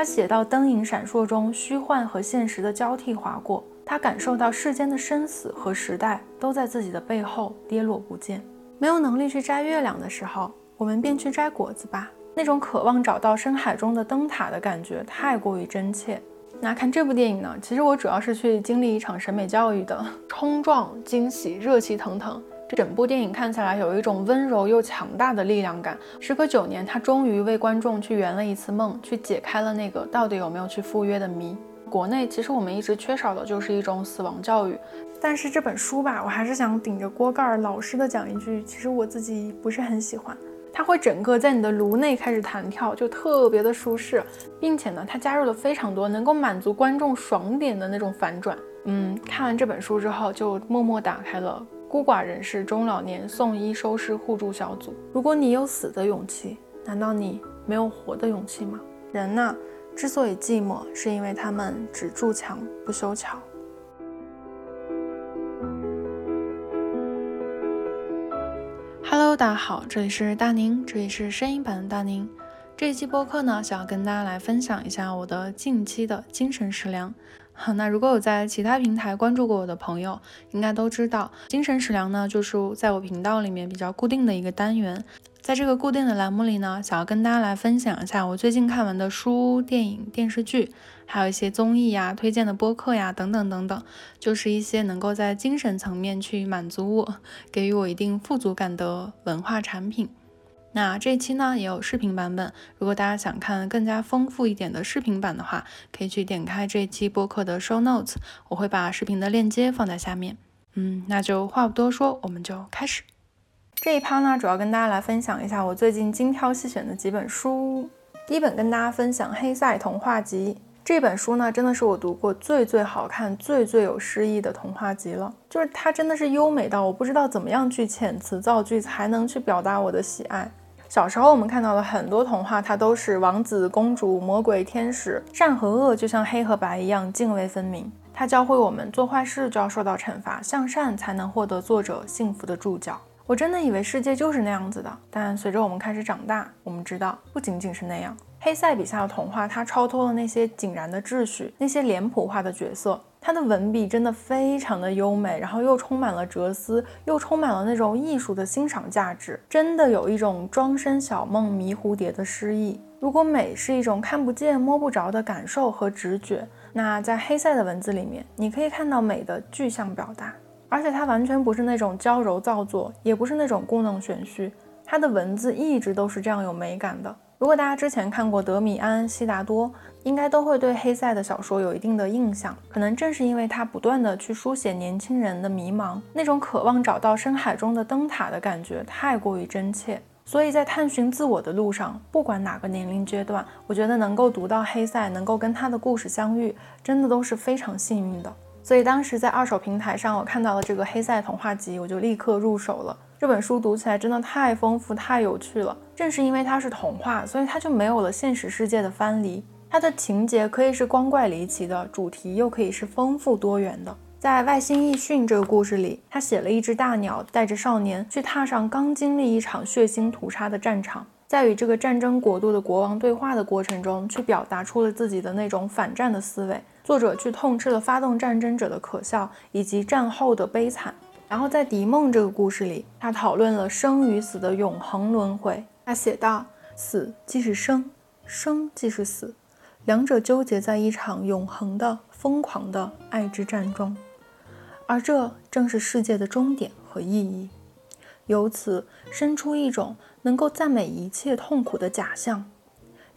他写到灯影闪烁中，虚幻和现实的交替划过。他感受到世间的生死和时代都在自己的背后跌落不见。没有能力去摘月亮的时候，我们便去摘果子吧。那种渴望找到深海中的灯塔的感觉太过于真切。那看这部电影呢，其实我主要是去经历一场审美教育的，冲撞、惊喜、热气腾腾。整部电影看起来有一种温柔又强大的力量感。时隔九年，他终于为观众去圆了一次梦，去解开了那个到底有没有去赴约的谜。国内其实我们一直缺少的就是一种死亡教育，但是这本书吧，我还是想顶着锅盖儿老实的讲一句，其实我自己不是很喜欢。它会整个在你的颅内开始弹跳，就特别的舒适，并且呢，它加入了非常多能够满足观众爽点的那种反转。嗯，看完这本书之后，就默默打开了孤寡人士中老年送医收尸互助小组。如果你有死的勇气，难道你没有活的勇气吗？人呢？之所以寂寞，是因为他们只筑墙不修桥。Hello，大家好，这里是大宁，这里是声音版的大宁。这一期播客呢，想要跟大家来分享一下我的近期的精神食粮。好，那如果有在其他平台关注过我的朋友，应该都知道，精神食粮呢，就是在我频道里面比较固定的一个单元。在这个固定的栏目里呢，想要跟大家来分享一下我最近看完的书、电影、电视剧，还有一些综艺呀、推荐的播客呀等等等等，就是一些能够在精神层面去满足我、给予我一定富足感的文化产品。那这期呢也有视频版本，如果大家想看更加丰富一点的视频版的话，可以去点开这期播客的 show notes，我会把视频的链接放在下面。嗯，那就话不多说，我们就开始。这一趴呢，主要跟大家来分享一下我最近精挑细选的几本书。第一本跟大家分享《黑塞童话集》这本书呢，真的是我读过最最好看、最最有诗意的童话集了。就是它真的是优美到我不知道怎么样去遣词造句才能去表达我的喜爱。小时候我们看到了很多童话，它都是王子、公主、魔鬼、天使，善和恶就像黑和白一样泾渭分明。它教会我们做坏事就要受到惩罚，向善才能获得作者幸福的注脚。我真的以为世界就是那样子的，但随着我们开始长大，我们知道不仅仅是那样。黑塞笔下的童话，它超脱了那些井然的秩序，那些脸谱化的角色，它的文笔真的非常的优美，然后又充满了哲思，又充满了那种艺术的欣赏价值，真的有一种庄生晓梦迷蝴蝶的诗意。如果美是一种看不见摸不着的感受和直觉，那在黑塞的文字里面，你可以看到美的具象表达。而且它完全不是那种娇柔造作，也不是那种故弄玄虚，它的文字一直都是这样有美感的。如果大家之前看过德米安·悉达多，应该都会对黑塞的小说有一定的印象。可能正是因为他不断的去书写年轻人的迷茫，那种渴望找到深海中的灯塔的感觉太过于真切，所以在探寻自我的路上，不管哪个年龄阶段，我觉得能够读到黑塞，能够跟他的故事相遇，真的都是非常幸运的。所以当时在二手平台上，我看到了这个《黑塞童话集》，我就立刻入手了。这本书读起来真的太丰富、太有趣了。正是因为它是童话，所以它就没有了现实世界的藩篱。它的情节可以是光怪离奇的，主题又可以是丰富多元的。在《外星异训》这个故事里，他写了一只大鸟带着少年去踏上刚经历一场血腥屠杀的战场。在与这个战争国度的国王对话的过程中，去表达出了自己的那种反战的思维。作者去痛斥了发动战争者的可笑，以及战后的悲惨。然后在《笛梦》这个故事里，他讨论了生与死的永恒轮回。他写道：“死即是生，生即是死，两者纠结在一场永恒的、疯狂的爱之战中，而这正是世界的终点和意义。由此生出一种。”能够赞美一切痛苦的假象，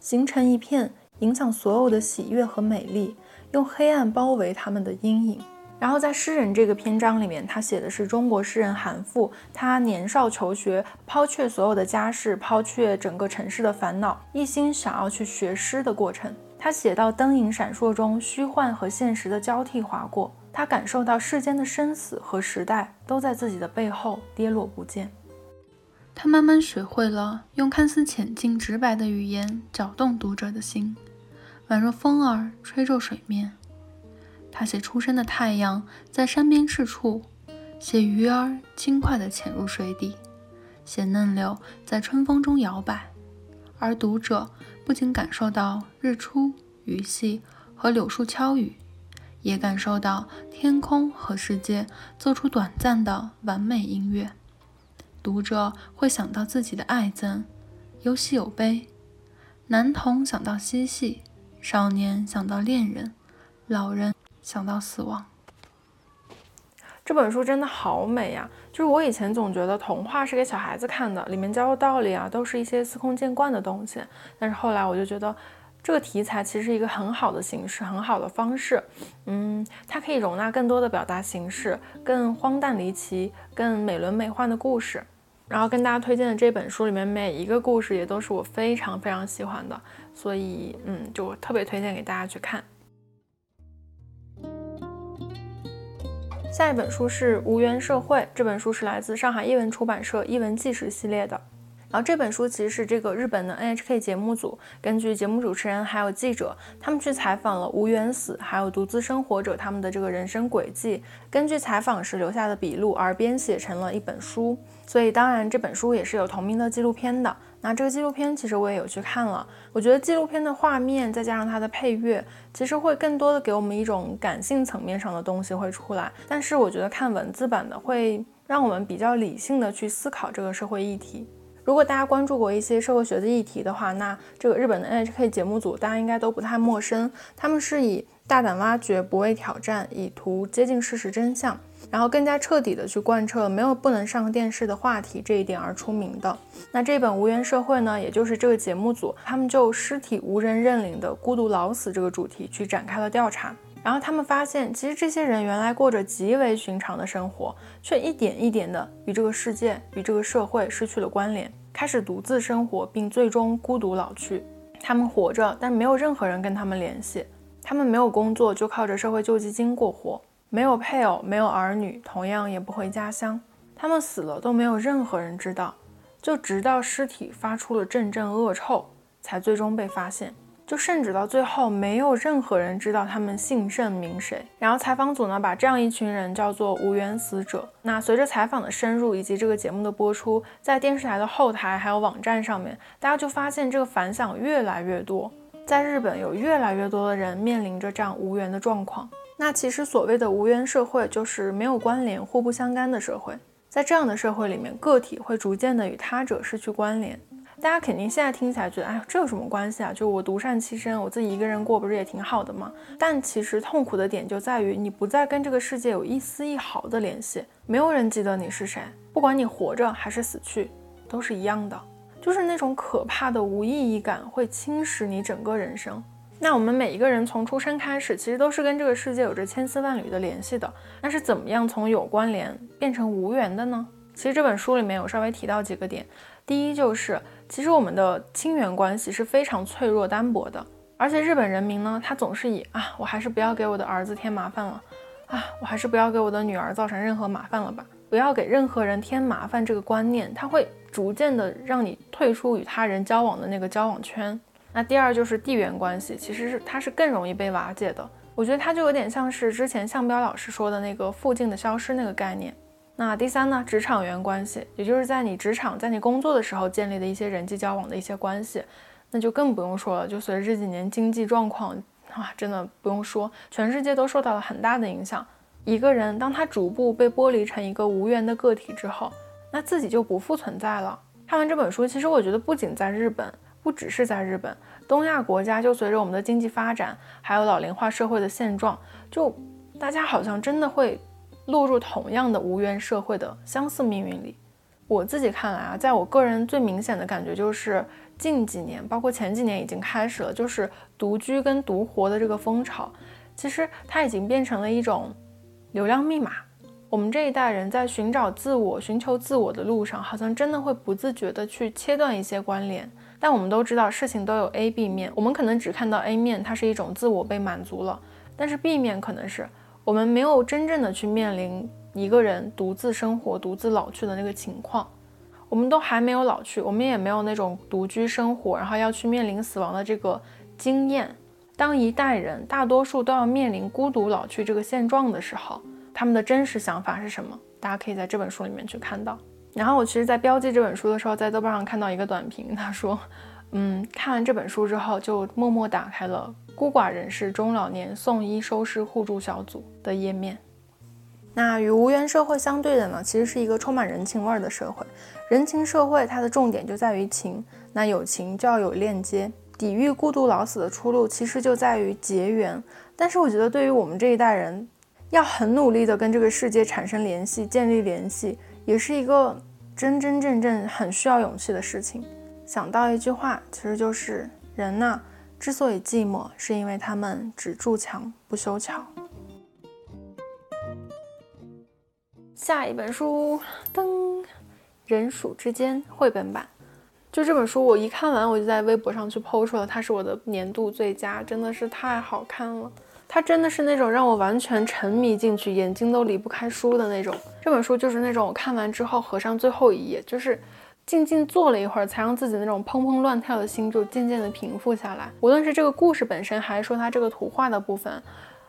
形成一片影响所有的喜悦和美丽，用黑暗包围他们的阴影。然后在诗人这个篇章里面，他写的是中国诗人韩复，他年少求学，抛却所有的家事，抛却整个城市的烦恼，一心想要去学诗的过程。他写到灯影闪烁中，虚幻和现实的交替划过，他感受到世间的生死和时代都在自己的背后跌落不见。他慢慢学会了用看似浅近直白的语言搅动读者的心，宛若风儿吹皱水面。他写初升的太阳在山边赤处，写鱼儿轻快地潜入水底，写嫩柳在春风中摇摆。而读者不仅感受到日出鱼戏和柳树敲雨，也感受到天空和世界奏出短暂的完美音乐。读者会想到自己的爱憎，有喜有悲。男童想到嬉戏，少年想到恋人，老人想到死亡。这本书真的好美呀！就是我以前总觉得童话是给小孩子看的，里面教的道理啊，都是一些司空见惯的东西。但是后来我就觉得，这个题材其实是一个很好的形式，很好的方式。嗯，它可以容纳更多的表达形式，更荒诞离奇、更美轮美奂的故事。然后跟大家推荐的这本书里面每一个故事也都是我非常非常喜欢的，所以嗯，就特别推荐给大家去看。下一本书是《无缘社会》，这本书是来自上海译文出版社译文纪实系列的。然后这本书其实是这个日本的 NHK 节目组根据节目主持人还有记者他们去采访了无缘死还有独自生活者他们的这个人生轨迹，根据采访时留下的笔录而编写成了一本书。所以当然这本书也是有同名的纪录片的。那这个纪录片其实我也有去看了，我觉得纪录片的画面再加上它的配乐，其实会更多的给我们一种感性层面上的东西会出来。但是我觉得看文字版的会让我们比较理性的去思考这个社会议题。如果大家关注过一些社会学的议题的话，那这个日本的 NHK 节目组大家应该都不太陌生，他们是以大胆挖掘、不畏挑战，以图接近事实真相。然后更加彻底的去贯彻没有不能上电视的话题这一点而出名的。那这本《无缘社会》呢，也就是这个节目组他们就尸体无人认领的孤独老死这个主题去展开了调查。然后他们发现，其实这些人原来过着极为寻常的生活，却一点一点的与这个世界、与这个社会失去了关联，开始独自生活，并最终孤独老去。他们活着，但没有任何人跟他们联系。他们没有工作，就靠着社会救济金过活。没有配偶，没有儿女，同样也不回家乡。他们死了都没有任何人知道，就直到尸体发出了阵阵恶臭，才最终被发现。就甚至到最后，没有任何人知道他们姓甚名谁。然后采访组呢，把这样一群人叫做无缘死者。那随着采访的深入以及这个节目的播出，在电视台的后台还有网站上面，大家就发现这个反响越来越多。在日本，有越来越多的人面临着这样无缘的状况。那其实所谓的无缘社会，就是没有关联、互不相干的社会。在这样的社会里面，个体会逐渐的与他者失去关联。大家肯定现在听起来觉得，哎，这有什么关系啊？就我独善其身，我自己一个人过，不是也挺好的吗？但其实痛苦的点就在于，你不再跟这个世界有一丝一毫的联系，没有人记得你是谁，不管你活着还是死去，都是一样的。就是那种可怕的无意义感，会侵蚀你整个人生。那我们每一个人从出生开始，其实都是跟这个世界有着千丝万缕的联系的。那是怎么样从有关联变成无缘的呢？其实这本书里面有稍微提到几个点。第一就是，其实我们的亲缘关系是非常脆弱单薄的。而且日本人民呢，他总是以啊，我还是不要给我的儿子添麻烦了，啊，我还是不要给我的女儿造成任何麻烦了吧，不要给任何人添麻烦这个观念，他会逐渐的让你退出与他人交往的那个交往圈。那第二就是地缘关系，其实是它是更容易被瓦解的。我觉得它就有点像是之前向彪老师说的那个附近的消失那个概念。那第三呢，职场缘关系，也就是在你职场在你工作的时候建立的一些人际交往的一些关系，那就更不用说了。就随着这几年经济状况啊，真的不用说，全世界都受到了很大的影响。一个人当他逐步被剥离成一个无缘的个体之后，那自己就不复存在了。看完这本书，其实我觉得不仅在日本。不只是在日本，东亚国家就随着我们的经济发展，还有老龄化社会的现状，就大家好像真的会落入同样的无缘社会的相似命运里。我自己看来啊，在我个人最明显的感觉就是近几年，包括前几年已经开始了，就是独居跟独活的这个风潮，其实它已经变成了一种流量密码。我们这一代人在寻找自我、寻求自我的路上，好像真的会不自觉地去切断一些关联。但我们都知道，事情都有 A、B 面。我们可能只看到 A 面，它是一种自我被满足了；但是 B 面可能是我们没有真正的去面临一个人独自生活、独自老去的那个情况。我们都还没有老去，我们也没有那种独居生活，然后要去面临死亡的这个经验。当一代人大多数都要面临孤独老去这个现状的时候，他们的真实想法是什么？大家可以在这本书里面去看到。然后我其实，在标记这本书的时候，在豆瓣上看到一个短评，他说：“嗯，看完这本书之后，就默默打开了孤寡人士中老年送医收尸互助小组的页面。那与无缘社会相对的呢，其实是一个充满人情味儿的社会。人情社会它的重点就在于情，那有情就要有链接。抵御孤独老死的出路，其实就在于结缘。但是我觉得，对于我们这一代人，要很努力的跟这个世界产生联系、建立联系，也是一个真真正正很需要勇气的事情。想到一句话，其实就是人呐，之所以寂寞，是因为他们只筑墙不修桥。下一本书，噔，《人鼠之间》绘本版。就这本书，我一看完，我就在微博上去 PO 出了，它是我的年度最佳，真的是太好看了。它真的是那种让我完全沉迷进去，眼睛都离不开书的那种。这本书就是那种我看完之后合上最后一页，就是静静坐了一会儿，才让自己那种砰砰乱跳的心就渐渐的平复下来。无论是这个故事本身，还是说它这个图画的部分，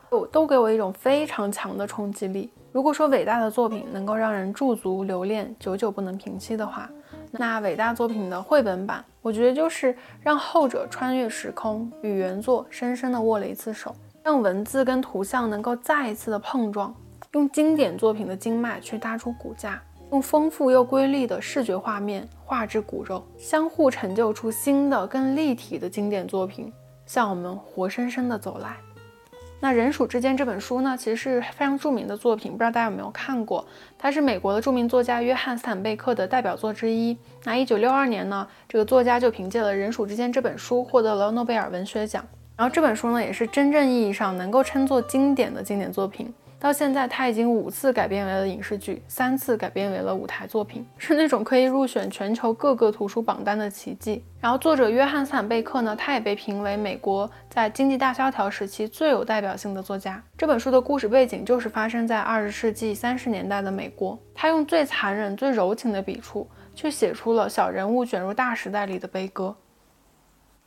都都给我一种非常强的冲击力。如果说伟大的作品能够让人驻足留恋，久久不能平息的话，那伟大作品的绘本版，我觉得就是让后者穿越时空，与原作深深的握了一次手，让文字跟图像能够再一次的碰撞，用经典作品的经脉去搭出骨架，用丰富又瑰丽的视觉画面画质骨肉，相互成就出新的更立体的经典作品，向我们活生生的走来。那人鼠之间这本书呢，其实是非常著名的作品，不知道大家有没有看过？它是美国的著名作家约翰斯坦贝克的代表作之一。那一九六二年呢，这个作家就凭借了《人鼠之间》这本书获得了诺贝尔文学奖。然后这本书呢，也是真正意义上能够称作经典的经典作品。到现在，它已经五次改编为了影视剧，三次改编为了舞台作品，是那种可以入选全球各个图书榜单的奇迹。然后，作者约翰·斯坦贝克呢，他也被评为美国在经济大萧条时期最有代表性的作家。这本书的故事背景就是发生在二十世纪三十年代的美国，他用最残忍、最柔情的笔触，却写出了小人物卷入大时代里的悲歌。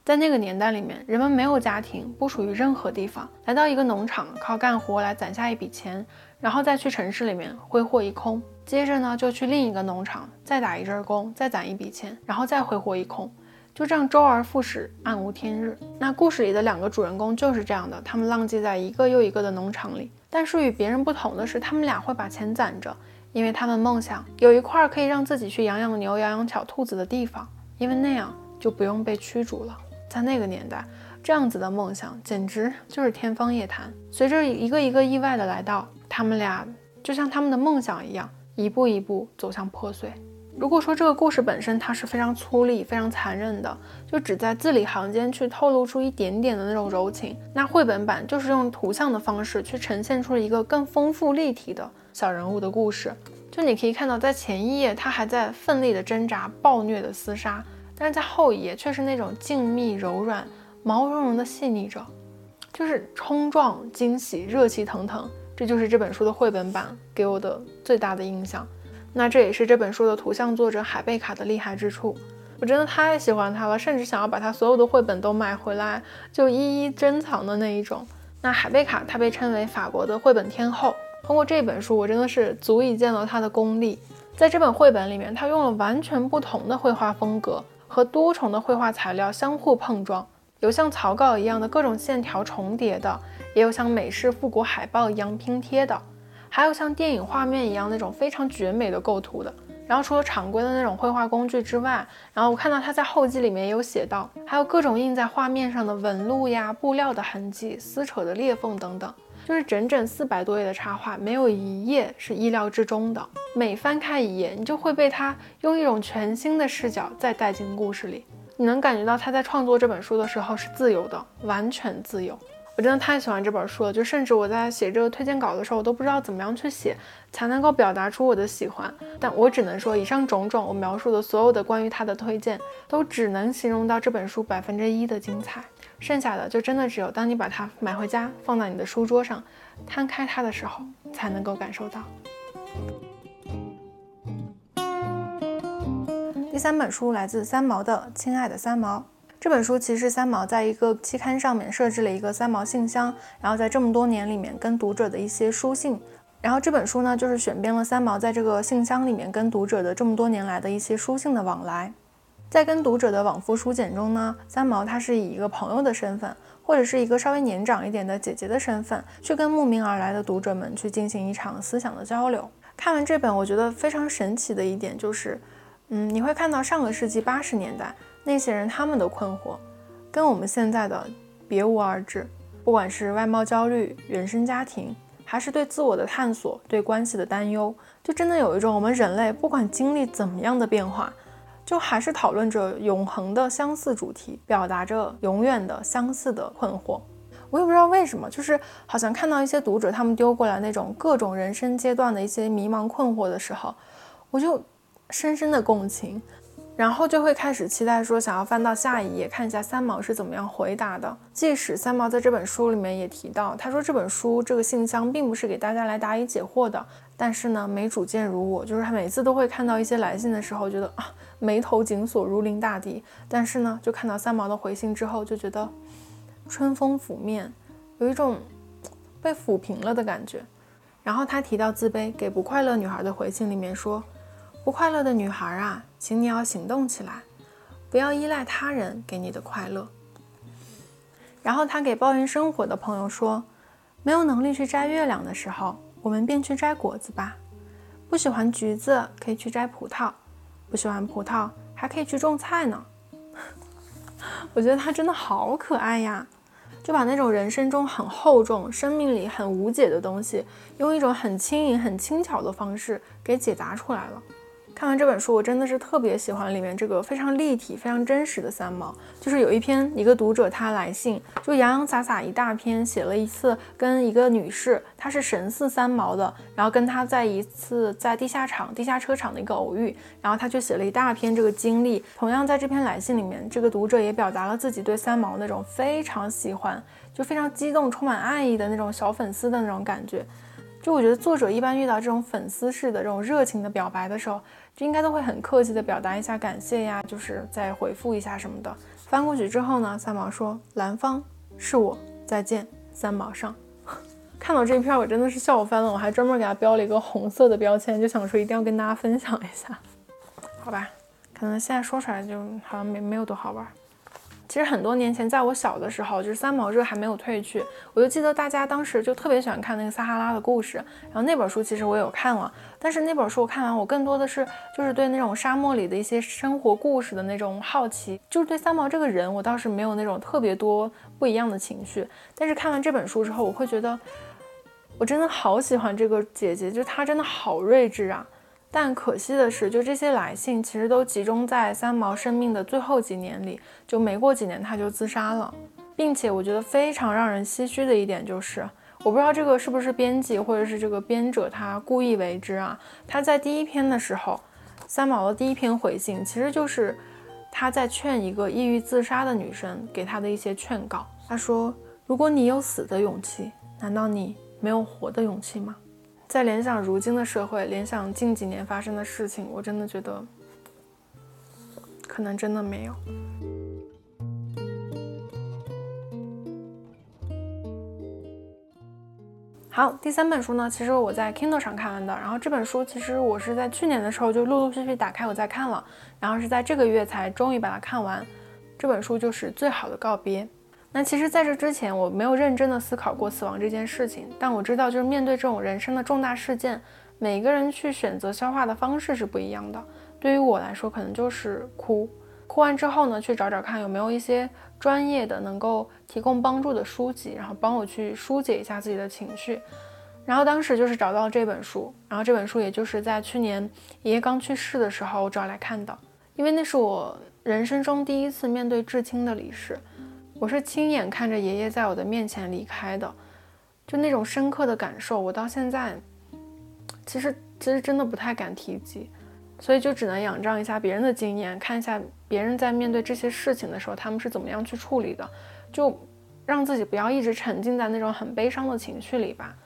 在那个年代里面，人们没有家庭，不属于任何地方，来到一个农场，靠干活来攒下一笔钱，然后再去城市里面挥霍一空，接着呢就去另一个农场，再打一阵工，再攒一笔钱，然后再挥霍一空，就这样周而复始，暗无天日。那故事里的两个主人公就是这样的，他们浪迹在一个又一个的农场里，但是与别人不同的是，他们俩会把钱攒着，因为他们梦想有一块可以让自己去养养牛、养养小兔子的地方，因为那样就不用被驱逐了。在那个年代，这样子的梦想简直就是天方夜谭。随着一个一个意外的来到，他们俩就像他们的梦想一样，一步一步走向破碎。如果说这个故事本身它是非常粗粝、非常残忍的，就只在字里行间去透露出一点点的那种柔情，那绘本版就是用图像的方式去呈现出了一个更丰富立体的小人物的故事。就你可以看到，在前一页他还在奋力的挣扎、暴虐的厮杀。但是在后一页却是那种静谧柔软、毛茸茸的细腻着，就是冲撞、惊喜、热气腾腾，这就是这本书的绘本版给我的最大的印象。那这也是这本书的图像作者海贝卡的厉害之处，我真的太喜欢他了，甚至想要把他所有的绘本都买回来，就一一珍藏的那一种。那海贝卡他被称为法国的绘本天后，通过这本书，我真的是足以见到他的功力。在这本绘本里面，他用了完全不同的绘画风格。和多重的绘画材料相互碰撞，有像草稿一样的各种线条重叠的，也有像美式复古海报一样拼贴的，还有像电影画面一样那种非常绝美的构图的。然后除了常规的那种绘画工具之外，然后我看到他在后记里面也有写到，还有各种印在画面上的纹路呀、布料的痕迹、撕扯的裂缝等等。就是整整四百多页的插画，没有一页是意料之中的。每翻开一页，你就会被他用一种全新的视角再带进故事里。你能感觉到他在创作这本书的时候是自由的，完全自由。我真的太喜欢这本书了，就甚至我在写这个推荐稿的时候，我都不知道怎么样去写才能够表达出我的喜欢。但我只能说，以上种种我描述的所有的关于他的推荐，都只能形容到这本书百分之一的精彩，剩下的就真的只有当你把它买回家，放在你的书桌上，摊开它的时候，才能够感受到。第三本书来自三毛的《亲爱的三毛》。这本书其实三毛在一个期刊上面设置了一个三毛信箱，然后在这么多年里面跟读者的一些书信，然后这本书呢就是选编了三毛在这个信箱里面跟读者的这么多年来的一些书信的往来。在跟读者的往复书简中呢，三毛他是以一个朋友的身份，或者是一个稍微年长一点的姐姐的身份，去跟慕名而来的读者们去进行一场思想的交流。看完这本，我觉得非常神奇的一点就是，嗯，你会看到上个世纪八十年代那些人他们的困惑，跟我们现在的别无二致。不管是外貌焦虑、原生家庭，还是对自我的探索、对关系的担忧，就真的有一种我们人类不管经历怎么样的变化，就还是讨论着永恒的相似主题，表达着永远的相似的困惑。我也不知道为什么，就是好像看到一些读者他们丢过来那种各种人生阶段的一些迷茫困惑的时候，我就深深的共情，然后就会开始期待说想要翻到下一页看一下三毛是怎么样回答的。即使三毛在这本书里面也提到，他说这本书这个信箱并不是给大家来答疑解惑的，但是呢，没主见如我，就是他每次都会看到一些来信的时候，觉得啊眉头紧锁如临大敌，但是呢，就看到三毛的回信之后，就觉得。春风拂面，有一种被抚平了的感觉。然后他提到自卑，给不快乐女孩的回信里面说：“不快乐的女孩啊，请你要行动起来，不要依赖他人给你的快乐。”然后他给抱怨生活的朋友说：“没有能力去摘月亮的时候，我们便去摘果子吧。不喜欢橘子，可以去摘葡萄；不喜欢葡萄，还可以去种菜呢。”我觉得它真的好可爱呀。就把那种人生中很厚重、生命里很无解的东西，用一种很轻盈、很轻巧的方式给解答出来了。看完这本书，我真的是特别喜欢里面这个非常立体、非常真实的三毛。就是有一篇一个读者他来信，就洋洋洒洒一大篇，写了一次跟一个女士，她是神似三毛的，然后跟她在一次在地下场、地下车场的一个偶遇，然后他就写了一大篇这个经历。同样在这篇来信里面，这个读者也表达了自己对三毛那种非常喜欢，就非常激动、充满爱意的那种小粉丝的那种感觉。就我觉得作者一般遇到这种粉丝式的这种热情的表白的时候。这应该都会很客气的表达一下感谢呀，就是再回复一下什么的。翻过去之后呢，三毛说：“蓝方是我，再见，三毛上。”看到这一篇我真的是笑翻了，我还专门给他标了一个红色的标签，就想说一定要跟大家分享一下。好吧，可能现在说出来就好像没没有多好玩。其实很多年前，在我小的时候，就是三毛热还没有退去，我就记得大家当时就特别喜欢看那个撒哈拉的故事。然后那本书其实我有看了，但是那本书我看完，我更多的是就是对那种沙漠里的一些生活故事的那种好奇，就是对三毛这个人，我倒是没有那种特别多不一样的情绪。但是看完这本书之后，我会觉得我真的好喜欢这个姐姐，就她真的好睿智啊。但可惜的是，就这些来信其实都集中在三毛生命的最后几年里，就没过几年他就自杀了，并且我觉得非常让人唏嘘的一点就是，我不知道这个是不是编辑或者是这个编者他故意为之啊？他在第一篇的时候，三毛的第一篇回信其实就是他在劝一个抑郁自杀的女生给他的一些劝告。他说：“如果你有死的勇气，难道你没有活的勇气吗？”在联想如今的社会，联想近几年发生的事情，我真的觉得可能真的没有。好，第三本书呢，其实我在 Kindle 上看完的。然后这本书其实我是在去年的时候就陆陆续续打开我在看了，然后是在这个月才终于把它看完。这本书就是《最好的告别》。那其实，在这之前，我没有认真的思考过死亡这件事情。但我知道，就是面对这种人生的重大事件，每个人去选择消化的方式是不一样的。对于我来说，可能就是哭，哭完之后呢，去找找看有没有一些专业的能够提供帮助的书籍，然后帮我去疏解一下自己的情绪。然后当时就是找到了这本书，然后这本书也就是在去年爷爷刚去世的时候我找来看的，因为那是我人生中第一次面对至亲的离世。我是亲眼看着爷爷在我的面前离开的，就那种深刻的感受，我到现在其实其实真的不太敢提及，所以就只能仰仗一下别人的经验，看一下别人在面对这些事情的时候，他们是怎么样去处理的，就让自己不要一直沉浸在那种很悲伤的情绪里吧。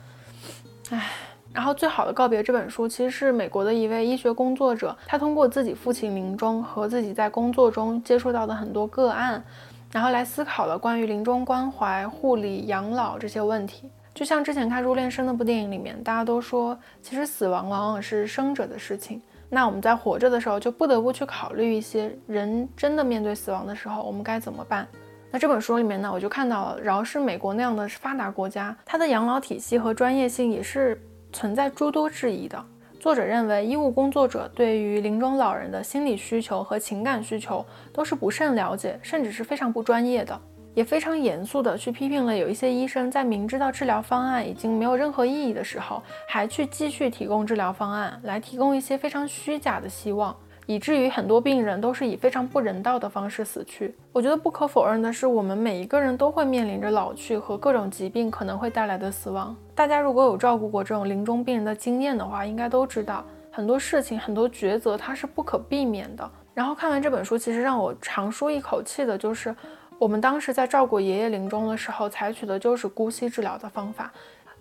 唉，然后《最好的告别》这本书其实是美国的一位医学工作者，他通过自己父亲临终和自己在工作中接触到的很多个案。然后来思考了关于临终关怀、护理、养老这些问题。就像之前看《入殓师》那部电影里面，大家都说，其实死亡往往是生者的事情。那我们在活着的时候，就不得不去考虑一些人真的面对死亡的时候，我们该怎么办。那这本书里面呢，我就看到了，饶是美国那样的发达国家，它的养老体系和专业性也是存在诸多质疑的。作者认为，医务工作者对于临终老人的心理需求和情感需求都是不甚了解，甚至是非常不专业的，也非常严肃地去批评了有一些医生在明知道治疗方案已经没有任何意义的时候，还去继续提供治疗方案，来提供一些非常虚假的希望。以至于很多病人都是以非常不人道的方式死去。我觉得不可否认的是，我们每一个人都会面临着老去和各种疾病可能会带来的死亡。大家如果有照顾过这种临终病人的经验的话，应该都知道很多事情、很多抉择它是不可避免的。然后看完这本书，其实让我长舒一口气的就是，我们当时在照顾爷爷临终的时候，采取的就是姑息治疗的方法。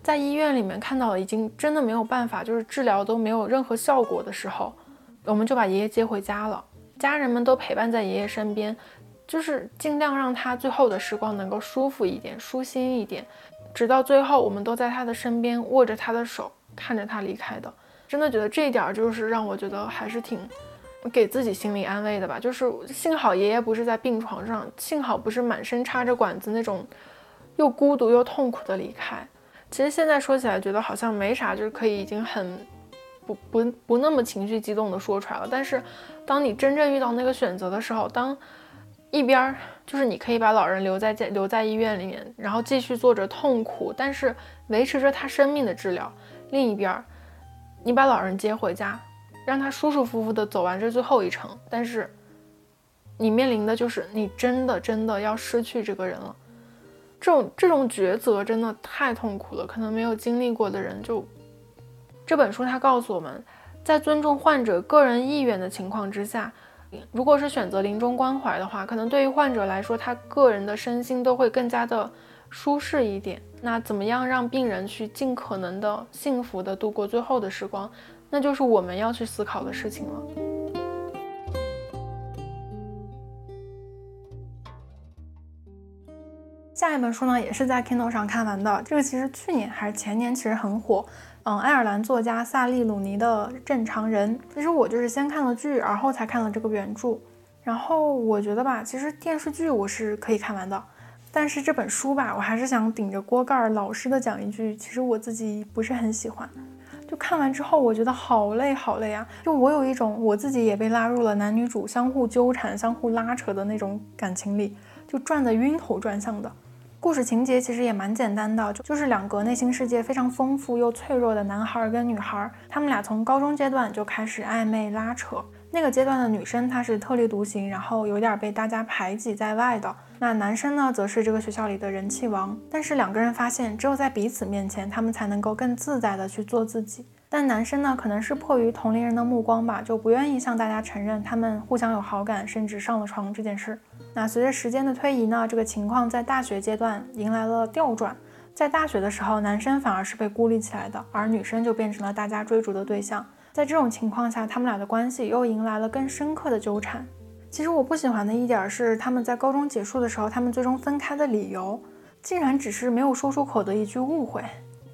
在医院里面看到已经真的没有办法，就是治疗都没有任何效果的时候。我们就把爷爷接回家了，家人们都陪伴在爷爷身边，就是尽量让他最后的时光能够舒服一点、舒心一点，直到最后，我们都在他的身边握着他的手，看着他离开的。真的觉得这一点就是让我觉得还是挺给自己心理安慰的吧。就是幸好爷爷不是在病床上，幸好不是满身插着管子那种又孤独又痛苦的离开。其实现在说起来，觉得好像没啥，就是可以已经很。不不不那么情绪激动的说出来了，但是当你真正遇到那个选择的时候，当一边就是你可以把老人留在留在医院里面，然后继续做着痛苦，但是维持着他生命的治疗；另一边，你把老人接回家，让他舒舒服服的走完这最后一程，但是你面临的就是你真的真的要失去这个人了。这种这种抉择真的太痛苦了，可能没有经历过的人就。这本书它告诉我们，在尊重患者个人意愿的情况之下，如果是选择临终关怀的话，可能对于患者来说，他个人的身心都会更加的舒适一点。那怎么样让病人去尽可能的幸福的度过最后的时光，那就是我们要去思考的事情了。下一本书呢，也是在 Kindle 上看完的，这个其实去年还是前年，其实很火。嗯，爱尔兰作家萨利鲁尼的《正常人》，其实我就是先看了剧，而后才看了这个原著。然后我觉得吧，其实电视剧我是可以看完的，但是这本书吧，我还是想顶着锅盖老实的讲一句，其实我自己不是很喜欢。就看完之后，我觉得好累好累啊！就我有一种我自己也被拉入了男女主相互纠缠、相互拉扯的那种感情里，就转得晕头转向的。故事情节其实也蛮简单的，就就是两个内心世界非常丰富又脆弱的男孩跟女孩，他们俩从高中阶段就开始暧昧拉扯。那个阶段的女生她是特立独行，然后有点被大家排挤在外的。那男生呢，则是这个学校里的人气王。但是两个人发现，只有在彼此面前，他们才能够更自在的去做自己。但男生呢，可能是迫于同龄人的目光吧，就不愿意向大家承认他们互相有好感，甚至上了床这件事。那随着时间的推移呢，这个情况在大学阶段迎来了调转。在大学的时候，男生反而是被孤立起来的，而女生就变成了大家追逐的对象。在这种情况下，他们俩的关系又迎来了更深刻的纠缠。其实我不喜欢的一点是，他们在高中结束的时候，他们最终分开的理由，竟然只是没有说出口的一句误会。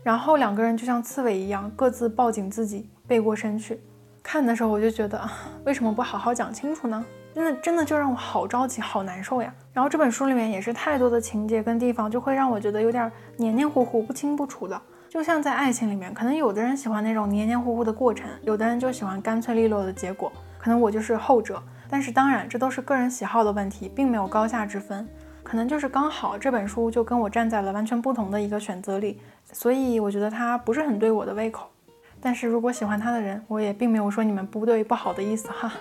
然后两个人就像刺猬一样，各自抱紧自己，背过身去。看的时候我就觉得，为什么不好好讲清楚呢？真的真的就让我好着急，好难受呀。然后这本书里面也是太多的情节跟地方，就会让我觉得有点黏黏糊糊、不清不楚的。就像在爱情里面，可能有的人喜欢那种黏黏糊糊的过程，有的人就喜欢干脆利落的结果。可能我就是后者。但是当然，这都是个人喜好的问题，并没有高下之分。可能就是刚好这本书就跟我站在了完全不同的一个选择里。所以我觉得它不是很对我的胃口，但是如果喜欢它的人，我也并没有说你们不对不好的意思哈。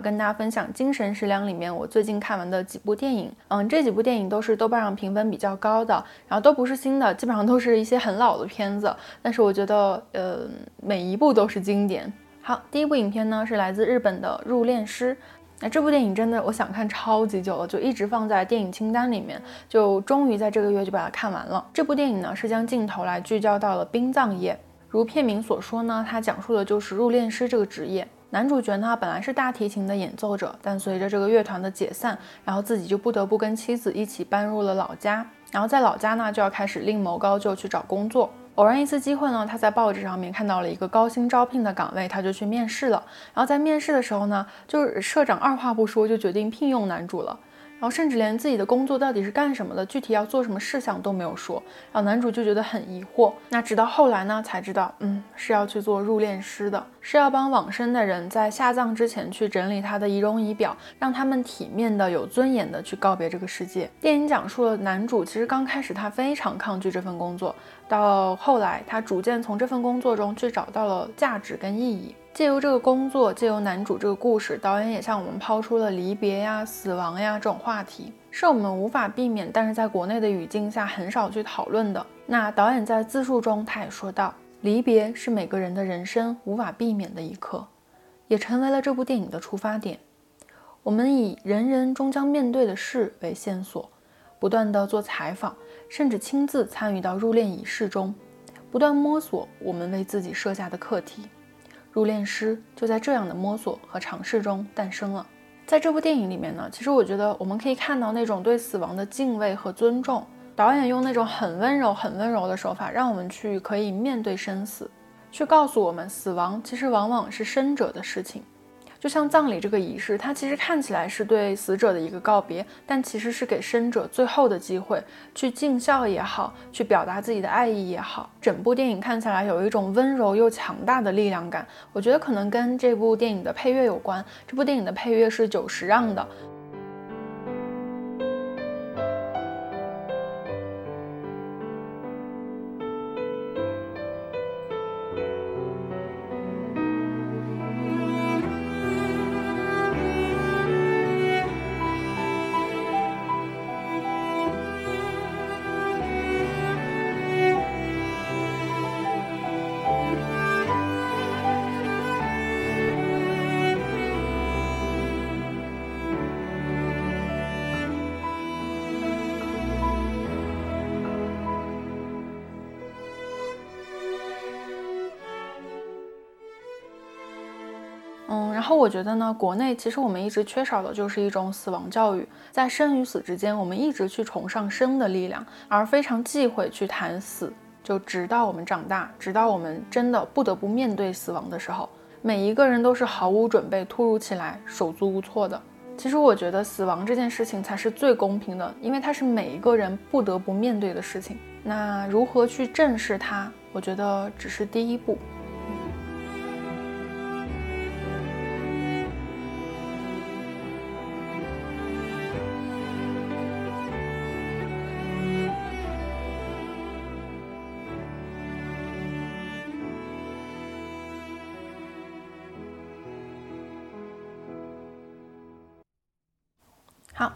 跟大家分享《精神食粮》里面我最近看完的几部电影，嗯，这几部电影都是豆瓣上评分比较高的，然后都不是新的，基本上都是一些很老的片子，但是我觉得，呃，每一部都是经典。好，第一部影片呢是来自日本的《入殓师》。那这部电影真的我想看超级久了，就一直放在电影清单里面，就终于在这个月就把它看完了。这部电影呢是将镜头来聚焦到了殡葬业，如片名所说呢，它讲述的就是入殓师这个职业。男主角呢本来是大提琴的演奏者，但随着这个乐团的解散，然后自己就不得不跟妻子一起搬入了老家。然后在老家呢就要开始另谋高就去找工作。偶然一次机会呢，他在报纸上面看到了一个高薪招聘的岗位，他就去面试了。然后在面试的时候呢，就是社长二话不说就决定聘用男主了。然后甚至连自己的工作到底是干什么的，具体要做什么事项都没有说。然后男主就觉得很疑惑。那直到后来呢，才知道，嗯，是要去做入殓师的，是要帮往生的人在下葬之前去整理他的仪容仪表，让他们体面的、有尊严的去告别这个世界。电影讲述了男主其实刚开始他非常抗拒这份工作，到后来他逐渐从这份工作中去找到了价值跟意义。借由这个工作，借由男主这个故事，导演也向我们抛出了离别呀、死亡呀这种话题，是我们无法避免，但是在国内的语境下很少去讨论的。那导演在自述中他也说到，离别是每个人的人生无法避免的一刻，也成为了这部电影的出发点。我们以人人终将面对的事为线索，不断的做采访，甚至亲自参与到入殓仪式中，不断摸索我们为自己设下的课题。入殓师就在这样的摸索和尝试中诞生了。在这部电影里面呢，其实我觉得我们可以看到那种对死亡的敬畏和尊重。导演用那种很温柔、很温柔的手法，让我们去可以面对生死，去告诉我们，死亡其实往往是生者的事情。就像葬礼这个仪式，它其实看起来是对死者的一个告别，但其实是给生者最后的机会，去尽孝也好，去表达自己的爱意也好。整部电影看起来有一种温柔又强大的力量感，我觉得可能跟这部电影的配乐有关。这部电影的配乐是久石让的。我觉得呢，国内其实我们一直缺少的就是一种死亡教育，在生与死之间，我们一直去崇尚生的力量，而非常忌讳去谈死。就直到我们长大，直到我们真的不得不面对死亡的时候，每一个人都是毫无准备、突如其来、手足无措的。其实我觉得死亡这件事情才是最公平的，因为它是每一个人不得不面对的事情。那如何去正视它，我觉得只是第一步。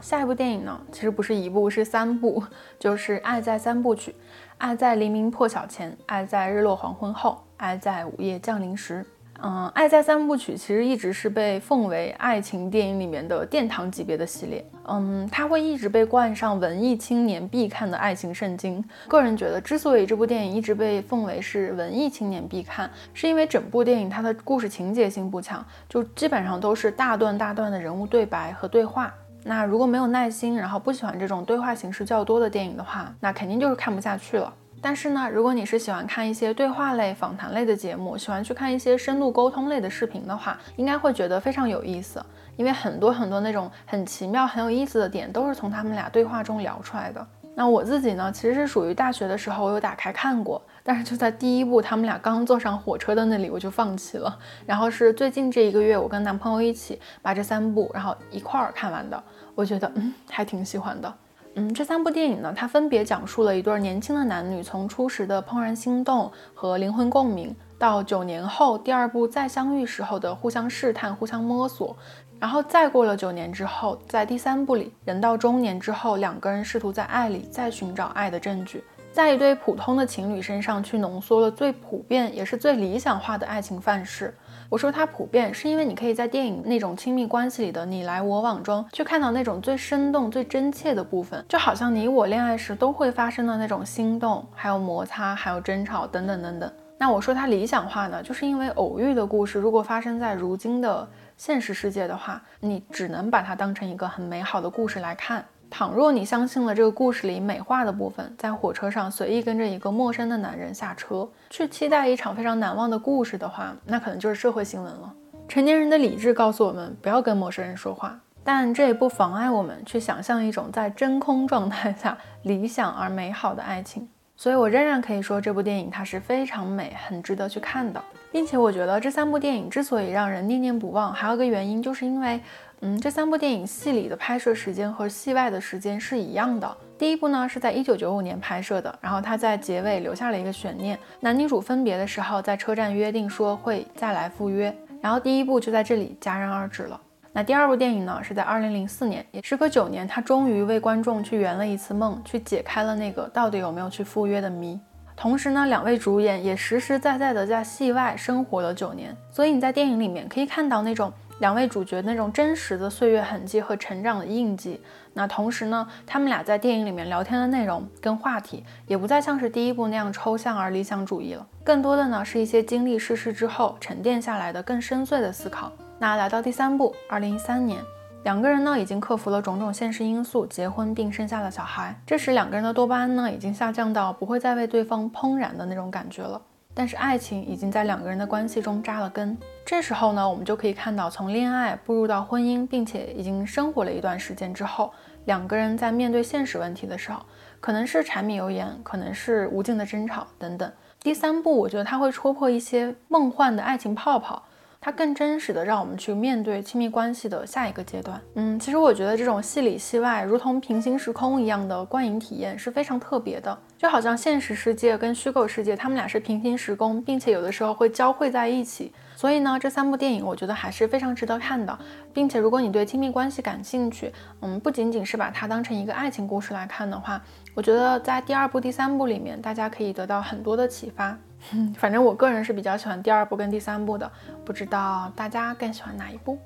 下一部电影呢，其实不是一部，是三部，就是《爱在三部曲》，《爱在黎明破晓前》，《爱在日落黄昏后》，《爱在午夜降临时》。嗯，《爱在三部曲》其实一直是被奉为爱情电影里面的殿堂级别的系列。嗯，它会一直被冠上文艺青年必看的爱情圣经。个人觉得，之所以这部电影一直被奉为是文艺青年必看，是因为整部电影它的故事情节性不强，就基本上都是大段大段的人物对白和对话。那如果没有耐心，然后不喜欢这种对话形式较多的电影的话，那肯定就是看不下去了。但是呢，如果你是喜欢看一些对话类、访谈类的节目，喜欢去看一些深度沟通类的视频的话，应该会觉得非常有意思。因为很多很多那种很奇妙、很有意思的点，都是从他们俩对话中聊出来的。那我自己呢，其实是属于大学的时候，我有打开看过。但是就在第一部他们俩刚坐上火车的那里，我就放弃了。然后是最近这一个月，我跟男朋友一起把这三部，然后一块儿看完的。我觉得嗯，还挺喜欢的。嗯，这三部电影呢，它分别讲述了一对年轻的男女从初时的怦然心动和灵魂共鸣，到九年后第二部再相遇时候的互相试探、互相摸索，然后再过了九年之后，在第三部里，人到中年之后，两个人试图在爱里再寻找爱的证据。在一对普通的情侣身上去浓缩了最普遍也是最理想化的爱情范式。我说它普遍，是因为你可以在电影那种亲密关系里的你来我往中，去看到那种最生动、最真切的部分，就好像你我恋爱时都会发生的那种心动，还有摩擦，还有争吵等等等等。那我说它理想化呢，就是因为偶遇的故事如果发生在如今的现实世界的话，你只能把它当成一个很美好的故事来看。倘若你相信了这个故事里美化的部分，在火车上随意跟着一个陌生的男人下车，去期待一场非常难忘的故事的话，那可能就是社会新闻了。成年人的理智告诉我们不要跟陌生人说话，但这也不妨碍我们去想象一种在真空状态下理想而美好的爱情。所以，我仍然可以说这部电影它是非常美，很值得去看的。并且，我觉得这三部电影之所以让人念念不忘，还有一个原因，就是因为。嗯，这三部电影戏里的拍摄时间和戏外的时间是一样的。第一部呢是在一九九五年拍摄的，然后他在结尾留下了一个悬念，男女主分别的时候在车站约定说会再来赴约，然后第一部就在这里戛然而止了。那第二部电影呢是在二零零四年，也时隔九年，他终于为观众去圆了一次梦，去解开了那个到底有没有去赴约的谜。同时呢，两位主演也实实在在的在戏外生活了九年，所以你在电影里面可以看到那种。两位主角那种真实的岁月痕迹和成长的印记。那同时呢，他们俩在电影里面聊天的内容跟话题，也不再像是第一部那样抽象而理想主义了，更多的呢是一些经历世事之后沉淀下来的更深邃的思考。那来到第三部，二零一三年，两个人呢已经克服了种种现实因素，结婚并生下了小孩。这时两个人的多巴胺呢已经下降到不会再为对方怦然的那种感觉了。但是爱情已经在两个人的关系中扎了根。这时候呢，我们就可以看到，从恋爱步入到婚姻，并且已经生活了一段时间之后，两个人在面对现实问题的时候，可能是柴米油盐，可能是无尽的争吵等等。第三步，我觉得它会戳破一些梦幻的爱情泡泡。它更真实的让我们去面对亲密关系的下一个阶段。嗯，其实我觉得这种戏里戏外，如同平行时空一样的观影体验是非常特别的，就好像现实世界跟虚构世界，他们俩是平行时空，并且有的时候会交汇在一起。所以呢，这三部电影我觉得还是非常值得看的，并且如果你对亲密关系感兴趣，嗯，不仅仅是把它当成一个爱情故事来看的话，我觉得在第二部、第三部里面，大家可以得到很多的启发。反正我个人是比较喜欢第二部跟第三部的，不知道大家更喜欢哪一部？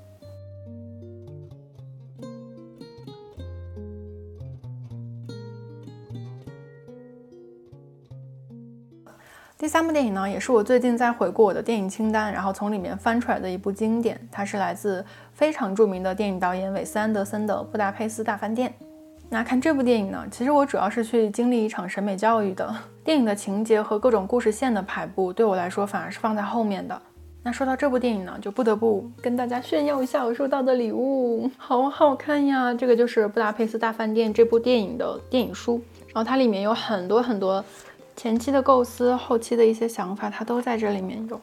第三部电影呢，也是我最近在回顾我的电影清单，然后从里面翻出来的一部经典，它是来自非常著名的电影导演韦斯安德森的《布达佩斯大饭店》。那看这部电影呢，其实我主要是去经历一场审美教育的。电影的情节和各种故事线的排布，对我来说反而是放在后面的。那说到这部电影呢，就不得不跟大家炫耀一下我收到的礼物，好好看呀！这个就是《布达佩斯大饭店》这部电影的电影书，然后它里面有很多很多前期的构思，后期的一些想法，它都在这里面有。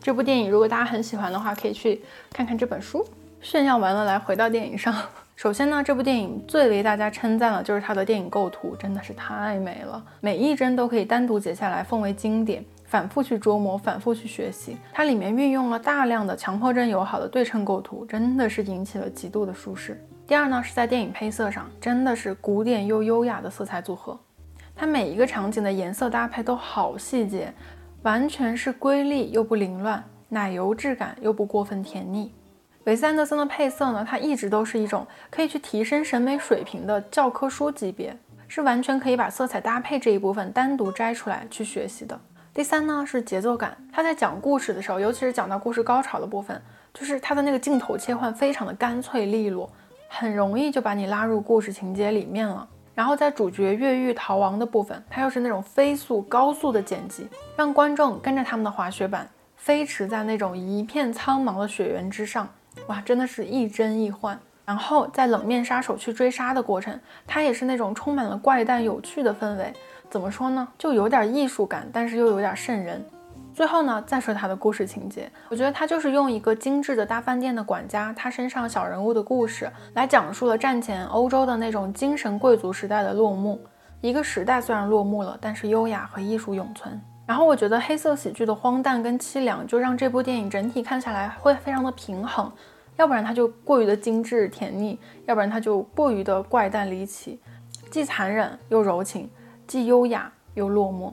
这部电影如果大家很喜欢的话，可以去看看这本书。炫耀完了，来回到电影上。首先呢，这部电影最为大家称赞的就是它的电影构图，真的是太美了，每一帧都可以单独截下来奉为经典，反复去琢磨，反复去学习。它里面运用了大量的强迫症友好的对称构图，真的是引起了极度的舒适。第二呢，是在电影配色上，真的是古典又优雅的色彩组合，它每一个场景的颜色搭配都好细节，完全是瑰丽又不凌乱，奶油质感又不过分甜腻。韦斯安德森的配色呢，它一直都是一种可以去提升审美水平的教科书级别，是完全可以把色彩搭配这一部分单独摘出来去学习的。第三呢是节奏感，他在讲故事的时候，尤其是讲到故事高潮的部分，就是他的那个镜头切换非常的干脆利落，很容易就把你拉入故事情节里面了。然后在主角越狱逃亡的部分，它又是那种飞速高速的剪辑，让观众跟着他们的滑雪板飞驰在那种一片苍茫的雪原之上。哇，真的是亦真亦幻。然后在冷面杀手去追杀的过程，它也是那种充满了怪诞有趣的氛围。怎么说呢？就有点艺术感，但是又有点瘆人。最后呢，再说它的故事情节，我觉得它就是用一个精致的大饭店的管家，他身上小人物的故事，来讲述了战前欧洲的那种精神贵族时代的落幕。一个时代虽然落幕了，但是优雅和艺术永存。然后我觉得黑色喜剧的荒诞跟凄凉，就让这部电影整体看下来会非常的平衡，要不然它就过于的精致甜腻，要不然它就过于的怪诞离奇，既残忍又柔情，既优雅又落寞。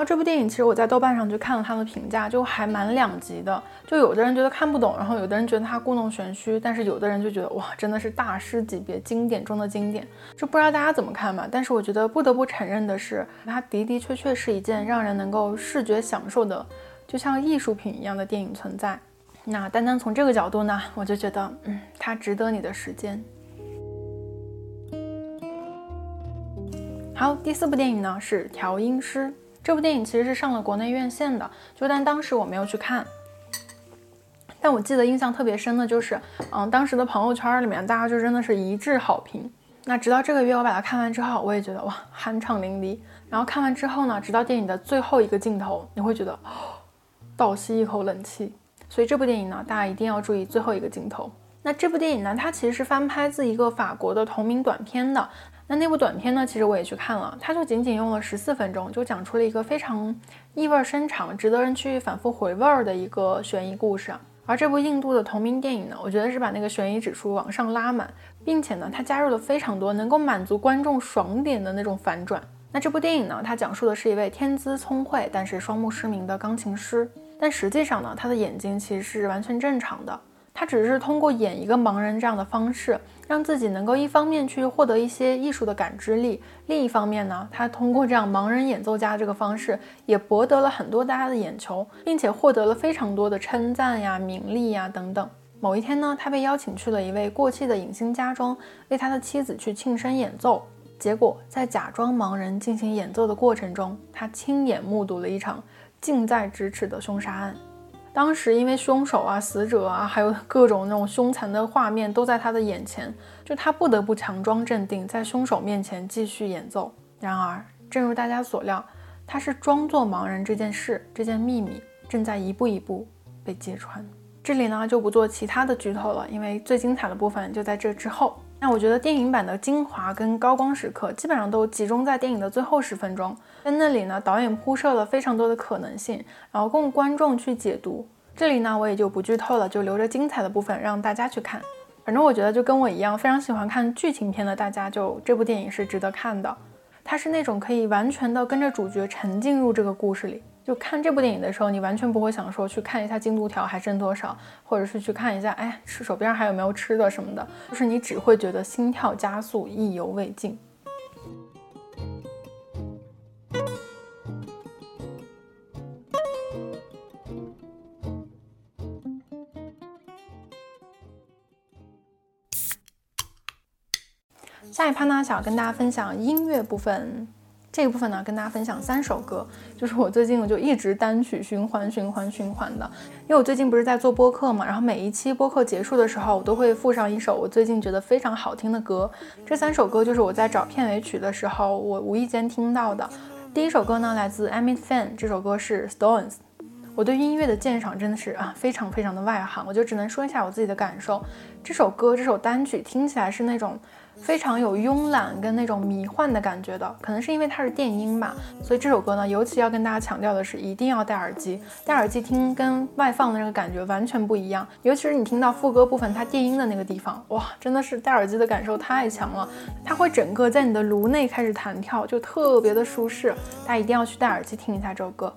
那这部电影其实我在豆瓣上就看了它的评价，就还蛮两极的。就有的人觉得看不懂，然后有的人觉得它故弄玄虚，但是有的人就觉得哇，真的是大师级别，经典中的经典。就不知道大家怎么看吧。但是我觉得不得不承认的是，它的的确确是一件让人能够视觉享受的，就像艺术品一样的电影存在。那单单从这个角度呢，我就觉得，嗯，它值得你的时间。好，第四部电影呢是《调音师》。这部电影其实是上了国内院线的，就但当时我没有去看。但我记得印象特别深的就是，嗯，当时的朋友圈里面大家就真的是一致好评。那直到这个月我把它看完之后，我也觉得哇，酣畅淋漓。然后看完之后呢，直到电影的最后一个镜头，你会觉得倒吸一口冷气。所以这部电影呢，大家一定要注意最后一个镜头。那这部电影呢，它其实是翻拍自一个法国的同名短片的。那那部短片呢？其实我也去看了，它就仅仅用了十四分钟，就讲出了一个非常意味深长、值得人去反复回味儿的一个悬疑故事。而这部印度的同名电影呢，我觉得是把那个悬疑指数往上拉满，并且呢，它加入了非常多能够满足观众爽点的那种反转。那这部电影呢，它讲述的是一位天资聪慧但是双目失明的钢琴师，但实际上呢，他的眼睛其实是完全正常的。他只是通过演一个盲人这样的方式，让自己能够一方面去获得一些艺术的感知力，另一方面呢，他通过这样盲人演奏家这个方式，也博得了很多大家的眼球，并且获得了非常多的称赞呀、名利呀等等。某一天呢，他被邀请去了一位过气的影星家中，为他的妻子去庆生演奏。结果在假装盲人进行演奏的过程中，他亲眼目睹了一场近在咫尺的凶杀案。当时因为凶手啊、死者啊，还有各种那种凶残的画面都在他的眼前，就他不得不强装镇定，在凶手面前继续演奏。然而，正如大家所料，他是装作盲人这件事，这件秘密正在一步一步被揭穿。这里呢就不做其他的剧透了，因为最精彩的部分就在这之后。那我觉得电影版的精华跟高光时刻基本上都集中在电影的最后十分钟，在那里呢，导演铺设了非常多的可能性，然后供观众去解读。这里呢，我也就不剧透了，就留着精彩的部分让大家去看。反正我觉得就跟我一样非常喜欢看剧情片的大家，就这部电影是值得看的。它是那种可以完全的跟着主角沉浸入这个故事里。就看这部电影的时候，你完全不会想说去看一下进度条还剩多少，或者是去看一下，哎，吃手边还有没有吃的什么的，就是你只会觉得心跳加速，意犹未尽。下一趴呢，想要跟大家分享音乐部分。这一部分呢，跟大家分享三首歌，就是我最近我就一直单曲循环、循环、循环的。因为我最近不是在做播客嘛，然后每一期播客结束的时候，我都会附上一首我最近觉得非常好听的歌。这三首歌就是我在找片尾曲的时候，我无意间听到的。第一首歌呢，来自 Amy Fan，这首歌是 Stones。我对音乐的鉴赏真的是啊，非常非常的外行，我就只能说一下我自己的感受。这首歌，这首单曲听起来是那种。非常有慵懒跟那种迷幻的感觉的，可能是因为它是电音吧，所以这首歌呢，尤其要跟大家强调的是，一定要戴耳机，戴耳机听跟外放的那个感觉完全不一样。尤其是你听到副歌部分它电音的那个地方，哇，真的是戴耳机的感受太强了，它会整个在你的颅内开始弹跳，就特别的舒适。大家一定要去戴耳机听一下这首歌。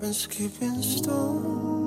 Been skipping stones.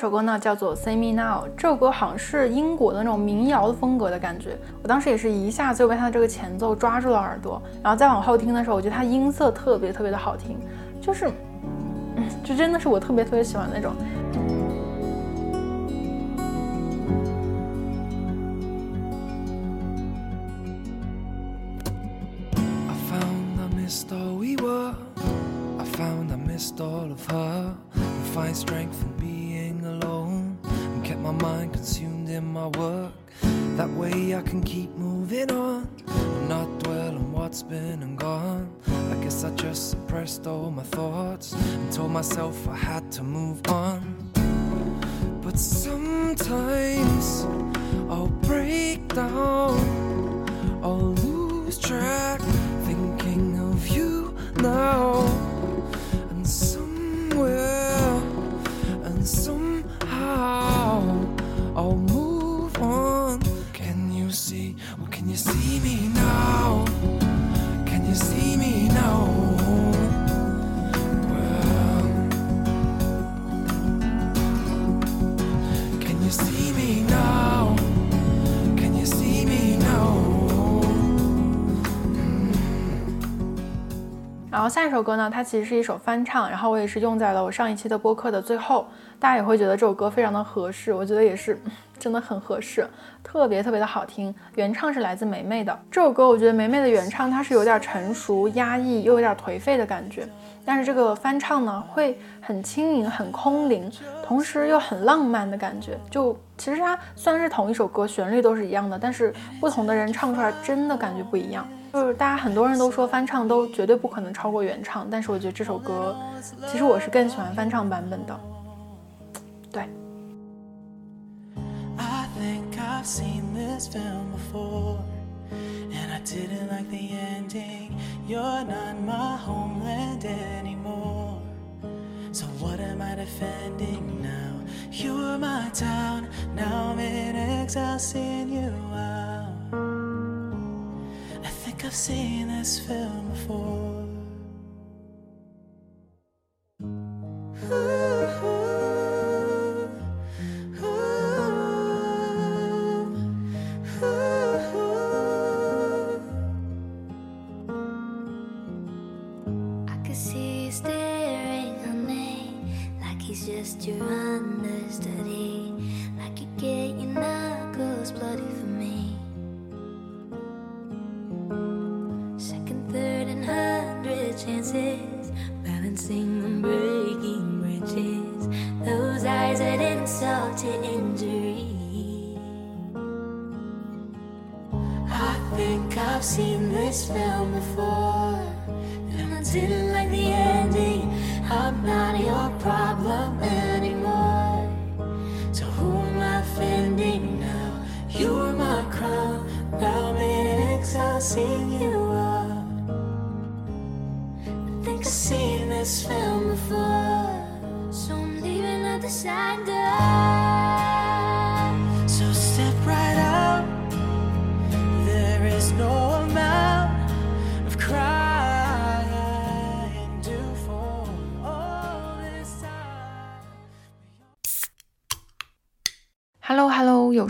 首歌呢叫做《See Me Now》，这首歌好像是英国的那种民谣的风格的感觉。我当时也是一下子就被它的这个前奏抓住了耳朵，然后再往后听的时候，我觉得它音色特别特别的好听，就是，嗯，就真的是我特别特别喜欢那种。下一首歌呢，它其实是一首翻唱，然后我也是用在了我上一期的播客的最后，大家也会觉得这首歌非常的合适，我觉得也是 真的很合适，特别特别的好听。原唱是来自梅梅的这首歌，我觉得梅梅的原唱它是有点成熟、压抑又有点颓废的感觉。但是这个翻唱呢，会很轻盈、很空灵，同时又很浪漫的感觉。就其实它虽然是同一首歌，旋律都是一样的，但是不同的人唱出来，真的感觉不一样。就是大家很多人都说翻唱都绝对不可能超过原唱，但是我觉得这首歌，其实我是更喜欢翻唱版本的。对。didn't like the ending. You're not my homeland anymore. So what am I defending now? You were my town, now I'm in exile, seeing you out. think I've seen this film before. I could see you staring at me like he's Just your understudy, like you get enough.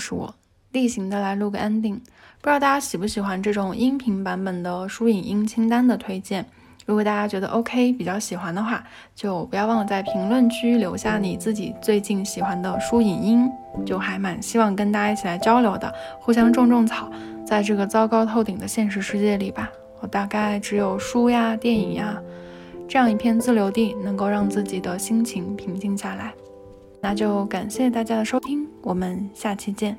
是我，例行的来录个 ending。不知道大家喜不喜欢这种音频版本的书影音清单的推荐？如果大家觉得 OK，比较喜欢的话，就不要忘了在评论区留下你自己最近喜欢的书影音，就还蛮希望跟大家一起来交流的，互相种种草。在这个糟糕透顶的现实世界里吧，我大概只有书呀、电影呀这样一片自留地，能够让自己的心情平静下来。那就感谢大家的收听，我们下期见。